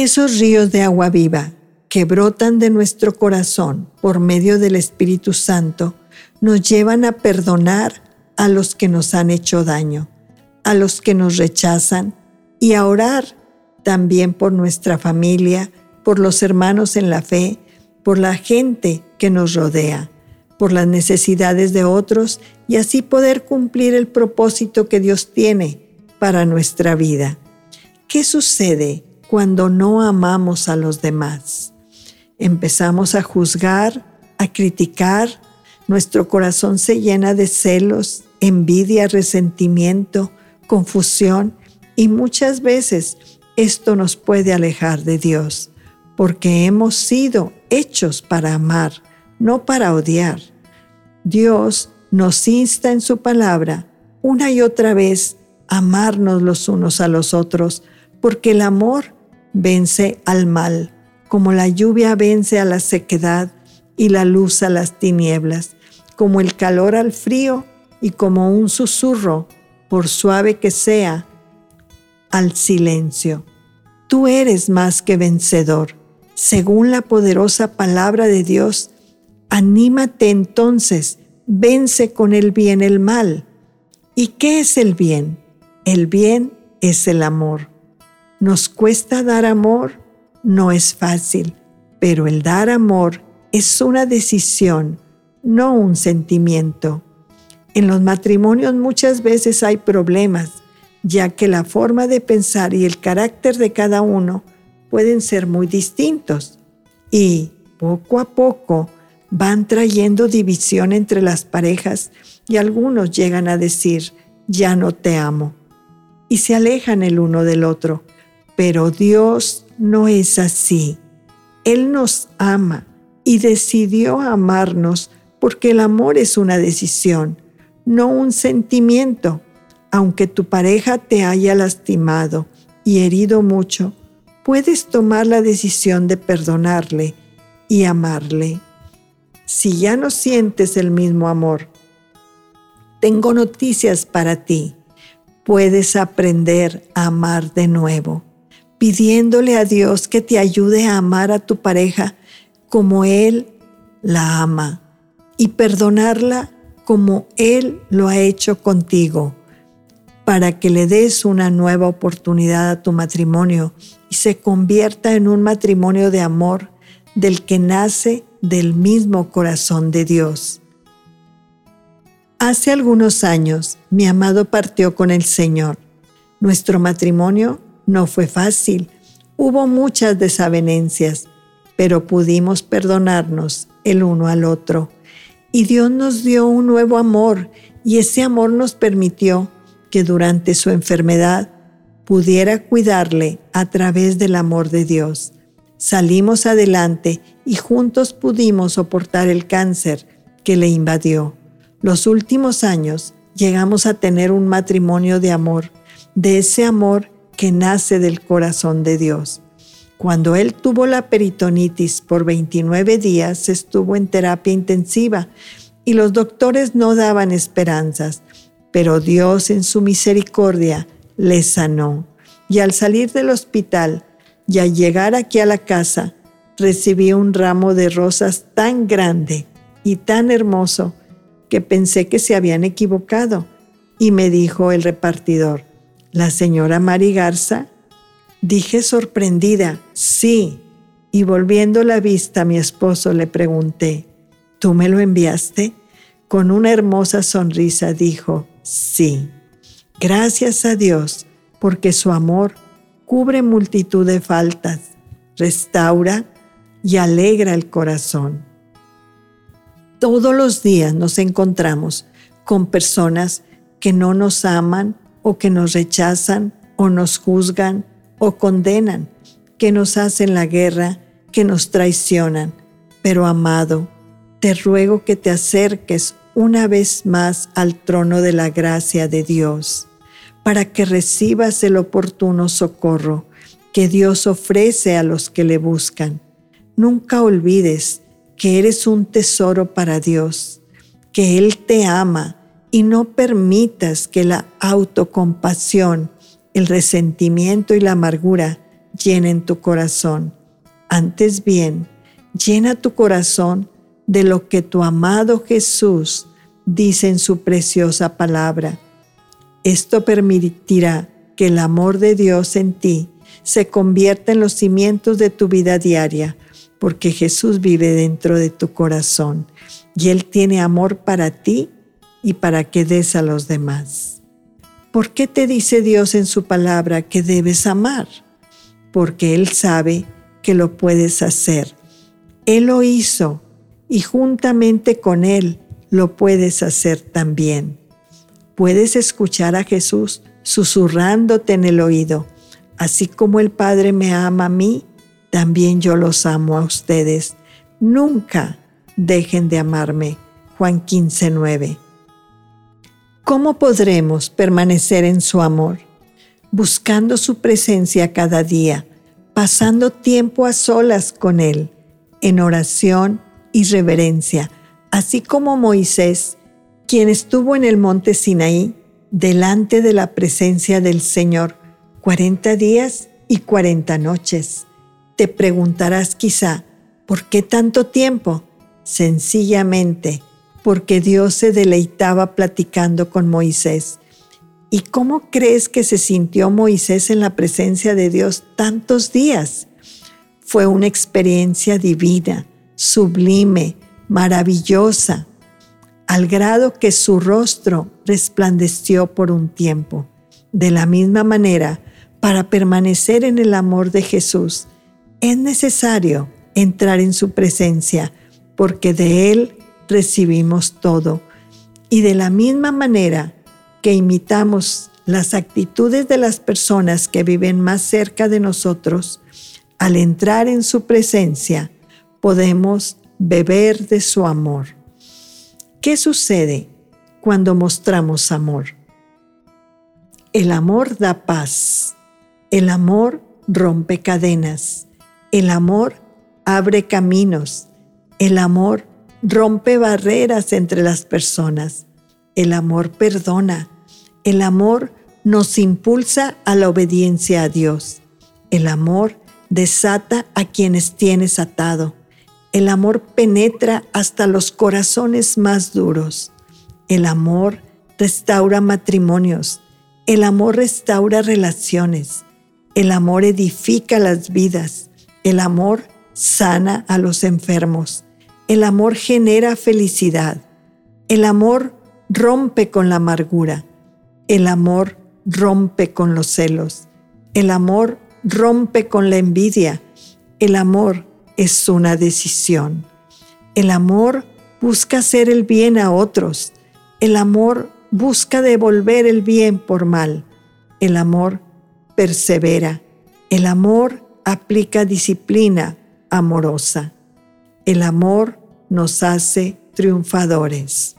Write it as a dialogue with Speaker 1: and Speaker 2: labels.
Speaker 1: Esos ríos de agua viva que brotan de nuestro corazón por medio del Espíritu Santo nos llevan a perdonar a los que nos han hecho daño, a los que nos rechazan y a orar también por nuestra familia, por los hermanos en la fe, por la gente que nos rodea, por las necesidades de otros y así poder cumplir el propósito que Dios tiene para nuestra vida. ¿Qué sucede cuando no amamos a los demás? Empezamos a juzgar, a criticar, nuestro corazón se llena de celos, envidia, resentimiento, confusión y muchas veces esto nos puede alejar de Dios, porque hemos sido hechos para amar, no para odiar. Dios nos insta en su palabra una y otra vez a amarnos los unos a los otros, porque el amor vence al mal, como la lluvia vence a la sequedad y la luz a las tinieblas, como el calor al frío y como un susurro, por suave que sea, al silencio. Tú eres más que vencedor. Según la poderosa palabra de Dios, anímate entonces, vence con el bien el mal. ¿Y qué es el bien? El bien es el amor. ¿Nos cuesta dar amor? No es fácil, pero el dar amor es una decisión, no un sentimiento. En los matrimonios muchas veces hay problemas, ya que la forma de pensar y el carácter de cada uno pueden ser muy distintos y poco a poco van trayendo división entre las parejas y algunos llegan a decir, ya no te amo, y se alejan el uno del otro. Pero Dios no es así. Él nos ama y decidió amarnos porque el amor es una decisión no un sentimiento. Aunque tu pareja te haya lastimado y herido mucho, puedes tomar la decisión de perdonarle y amarle. Si ya no sientes el mismo amor, tengo noticias para ti. Puedes aprender a amar de nuevo, pidiéndole a Dios que te ayude a amar a tu pareja como Él la ama y perdonarla como Él lo ha hecho contigo, para que le des una nueva oportunidad a tu matrimonio y se convierta en un matrimonio de amor del que nace del mismo corazón de Dios. Hace algunos años mi amado partió con el Señor. Nuestro matrimonio no fue fácil, hubo muchas desavenencias, pero pudimos perdonarnos el uno al otro y Dios nos dio un nuevo amor y ese amor nos permitió que durante su enfermedad pudiera cuidarle a través del amor de Dios. Salimos adelante y juntos pudimos soportar el cáncer que le invadió. Los últimos años llegamos a tener un matrimonio de amor, de ese amor que nace del corazón de Dios. Cuando él tuvo la peritonitis por 29 días, estuvo en terapia intensiva y los doctores no daban esperanzas, pero Dios en su misericordia le sanó. Y al salir del hospital y al llegar aquí a la casa, recibí un ramo de rosas tan grande y tan hermoso que pensé que se habían equivocado. Y me dijo el repartidor, la señora Mari Garza Dije sorprendida, sí, y volviendo la vista a mi esposo le pregunté, ¿tú me lo enviaste? Con una hermosa sonrisa dijo, sí. Gracias a Dios, porque su amor cubre multitud de faltas, restaura y alegra el corazón. Todos los días nos encontramos con personas que no nos aman o que nos rechazan o nos juzgan o condenan, que nos hacen la guerra, que nos traicionan. Pero amado, te ruego que te acerques una vez más al trono de la gracia de Dios, para que recibas el oportuno socorro que Dios ofrece a los que le buscan. Nunca olvides que eres un tesoro para Dios, que Él te ama y no permitas que la autocompasión el resentimiento y la amargura llenen tu corazón. Antes bien, llena tu corazón de lo que tu amado Jesús dice en su preciosa palabra. Esto permitirá que el amor de Dios en ti se convierta en los cimientos de tu vida diaria, porque Jesús vive dentro de tu corazón y Él tiene amor para ti y para que des a los demás. ¿Por qué te dice Dios en su palabra que debes amar? Porque Él sabe que lo puedes hacer. Él lo hizo y juntamente con Él lo puedes hacer también. Puedes escuchar a Jesús susurrándote en el oído. Así como el Padre me ama a mí, también yo los amo a ustedes. Nunca dejen de amarme. Juan 15, 9. ¿Cómo podremos permanecer en su amor? Buscando su presencia cada día, pasando tiempo a solas con Él, en oración y reverencia, así como Moisés, quien estuvo en el monte Sinaí delante de la presencia del Señor cuarenta días y cuarenta noches. Te preguntarás quizá, ¿por qué tanto tiempo? Sencillamente, porque Dios se deleitaba platicando con Moisés. ¿Y cómo crees que se sintió Moisés en la presencia de Dios tantos días? Fue una experiencia divina, sublime, maravillosa, al grado que su rostro resplandeció por un tiempo. De la misma manera, para permanecer en el amor de Jesús, es necesario entrar en su presencia, porque de Él recibimos todo. Y de la misma manera que imitamos las actitudes de las personas que viven más cerca de nosotros, al entrar en su presencia, podemos beber de su amor. ¿Qué sucede cuando mostramos amor? El amor da paz. El amor rompe cadenas. El amor abre caminos. El amor rompe barreras entre las personas. El amor perdona. El amor nos impulsa a la obediencia a Dios. El amor desata a quienes tienes atado. El amor penetra hasta los corazones más duros. El amor restaura matrimonios. El amor restaura relaciones. El amor edifica las vidas. El amor sana a los enfermos. El amor genera felicidad. El amor rompe con la amargura. El amor rompe con los celos. El amor rompe con la envidia. El amor es una decisión. El amor busca hacer el bien a otros. El amor busca devolver el bien por mal. El amor persevera. El amor aplica disciplina amorosa. El amor nos hace triunfadores.